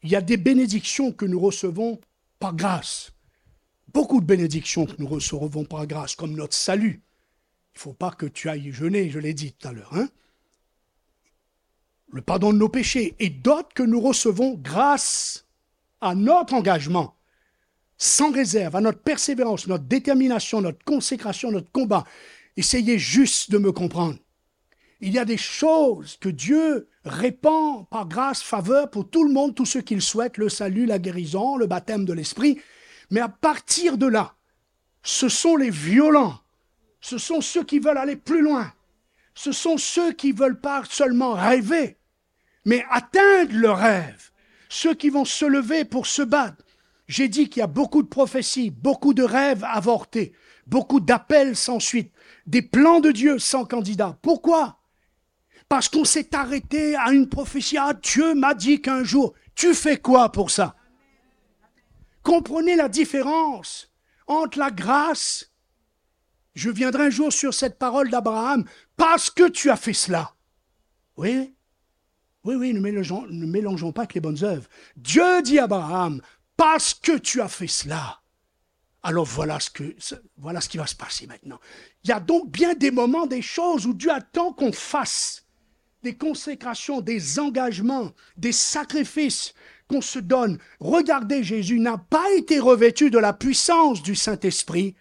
il y a des bénédictions que nous recevons par grâce. Beaucoup de bénédictions que nous recevons par grâce, comme notre salut. Il ne faut pas que tu ailles jeûner, je l'ai dit tout à l'heure. Hein le pardon de nos péchés, et d'autres que nous recevons grâce à notre engagement, sans réserve, à notre persévérance, notre détermination, notre consécration, notre combat. Essayez juste de me comprendre. Il y a des choses que Dieu répand par grâce, faveur pour tout le monde, tous ceux qui le souhaitent, le salut, la guérison, le baptême de l'esprit. Mais à partir de là, ce sont les violents, ce sont ceux qui veulent aller plus loin, ce sont ceux qui veulent pas seulement rêver, mais atteindre le rêve. Ceux qui vont se lever pour se battre. J'ai dit qu'il y a beaucoup de prophéties, beaucoup de rêves avortés, beaucoup d'appels sans suite, des plans de Dieu sans candidat. Pourquoi? Parce qu'on s'est arrêté à une prophétie. Ah, Dieu m'a dit qu'un jour, tu fais quoi pour ça? Comprenez la différence entre la grâce. Je viendrai un jour sur cette parole d'Abraham parce que tu as fait cela. Oui, oui, oui, ne mélangeons, pas avec les bonnes œuvres. Dieu dit à Abraham, parce que tu as fait cela, alors voilà ce, que, voilà ce qui va se passer maintenant. Il y a donc bien des moments, des choses où Dieu attend qu'on fasse des consécrations, des engagements, des sacrifices qu'on se donne. Regardez, Jésus n'a pas été revêtu de la puissance du Saint-Esprit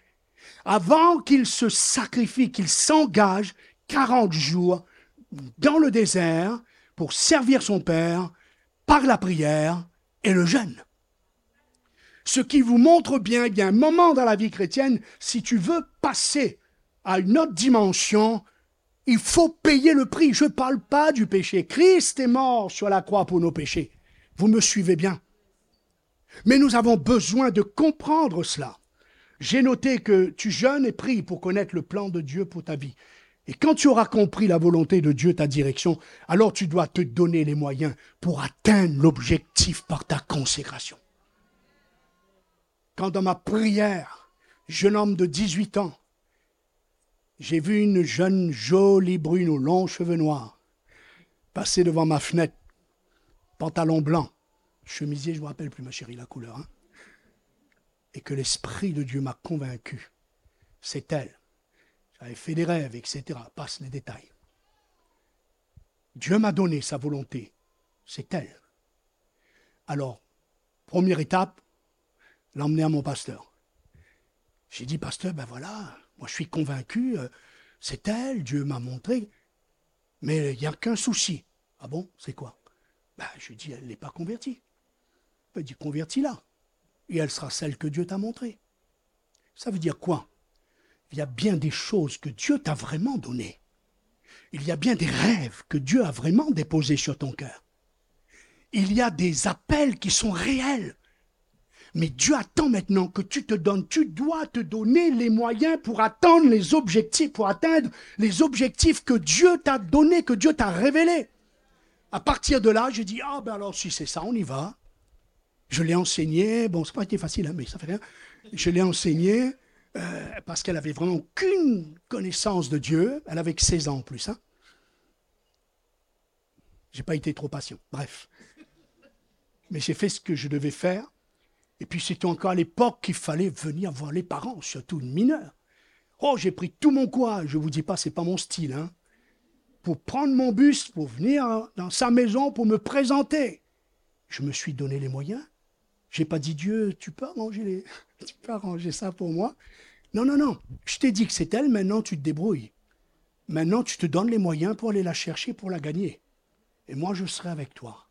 avant qu'il se sacrifie, qu'il s'engage 40 jours dans le désert pour servir son Père par la prière et le jeûne. Ce qui vous montre bien a un moment dans la vie chrétienne, si tu veux passer à une autre dimension, il faut payer le prix. Je ne parle pas du péché. Christ est mort sur la croix pour nos péchés. Vous me suivez bien. Mais nous avons besoin de comprendre cela. J'ai noté que tu jeûnes et pries pour connaître le plan de Dieu pour ta vie. Et quand tu auras compris la volonté de Dieu, ta direction, alors tu dois te donner les moyens pour atteindre l'objectif par ta consécration. Quand dans ma prière, jeune homme de 18 ans, j'ai vu une jeune jolie brune aux longs cheveux noirs passer devant ma fenêtre, pantalon blanc, chemisier, je ne me rappelle plus ma chérie la couleur, hein, et que l'Esprit de Dieu m'a convaincu, c'est elle j'avais fait des rêves, etc. Passe les détails. Dieu m'a donné sa volonté. C'est elle. Alors, première étape, l'emmener à mon pasteur. J'ai dit, pasteur, ben voilà, moi je suis convaincu, euh, c'est elle, Dieu m'a montré, mais il n'y a qu'un souci. Ah bon, c'est quoi? Ben, Je dis, elle n'est pas convertie. Il dit, convertis-la. Et elle sera celle que Dieu t'a montrée. Ça veut dire quoi? Il y a bien des choses que Dieu t'a vraiment données. Il y a bien des rêves que Dieu a vraiment déposés sur ton cœur. Il y a des appels qui sont réels. Mais Dieu attend maintenant que tu te donnes, tu dois te donner les moyens pour atteindre les objectifs, pour atteindre les objectifs que Dieu t'a donnés, que Dieu t'a révélés. À partir de là, je dis, ah ben alors si c'est ça, on y va. Je l'ai enseigné, bon, c'est pas été facile, hein, mais ça fait rien. Je l'ai enseigné, euh, parce qu'elle avait vraiment aucune connaissance de Dieu. Elle avait que 16 ans en plus. Hein. J'ai pas été trop patient. Bref. Mais j'ai fait ce que je devais faire. Et puis c'était encore à l'époque qu'il fallait venir voir les parents, surtout une mineure. Oh, j'ai pris tout mon courage. Je vous dis pas, c'est pas mon style, hein. Pour prendre mon bus, pour venir dans sa maison, pour me présenter. Je me suis donné les moyens. J'ai pas dit Dieu, tu peux arranger les, tu peux arranger ça pour moi. Non, non, non. Je t'ai dit que c'est elle. Maintenant, tu te débrouilles. Maintenant, tu te donnes les moyens pour aller la chercher, pour la gagner. Et moi, je serai avec toi.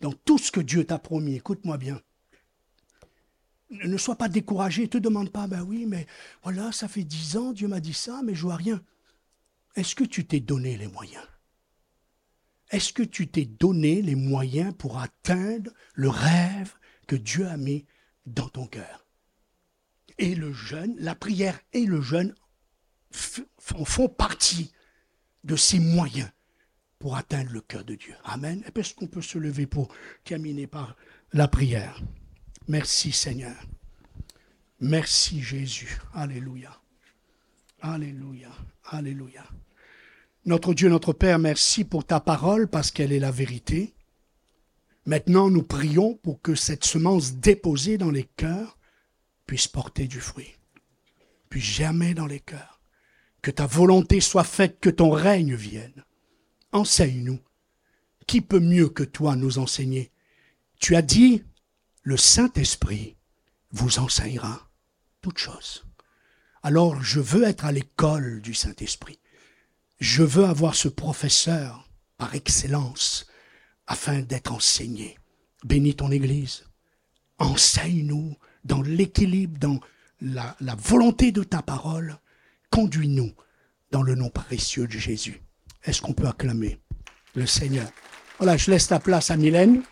Dans tout ce que Dieu t'a promis, écoute-moi bien. Ne sois pas découragé, ne te demande pas, ben oui, mais voilà, ça fait dix ans, Dieu m'a dit ça, mais je vois rien. Est-ce que tu t'es donné les moyens? Est-ce que tu t'es donné les moyens pour atteindre le rêve que Dieu a mis dans ton cœur Et le jeûne, la prière et le jeûne font partie de ces moyens pour atteindre le cœur de Dieu. Amen. Est-ce qu'on peut se lever pour terminer par la prière? Merci Seigneur. Merci Jésus. Alléluia. Alléluia. Alléluia. Notre Dieu, notre Père, merci pour ta parole parce qu'elle est la vérité. Maintenant, nous prions pour que cette semence déposée dans les cœurs puisse porter du fruit, puisse germer dans les cœurs que ta volonté soit faite, que ton règne vienne. Enseigne-nous. Qui peut mieux que toi nous enseigner? Tu as dit, le Saint-Esprit vous enseignera toutes choses. Alors je veux être à l'école du Saint-Esprit. Je veux avoir ce professeur par excellence afin d'être enseigné. Bénis ton Église. Enseigne-nous dans l'équilibre, dans la, volonté de ta parole Conduis-nous dans le nom précieux de Jésus. Est-ce qu'on peut acclamer le Seigneur? Voilà, je laisse la place à Mylène.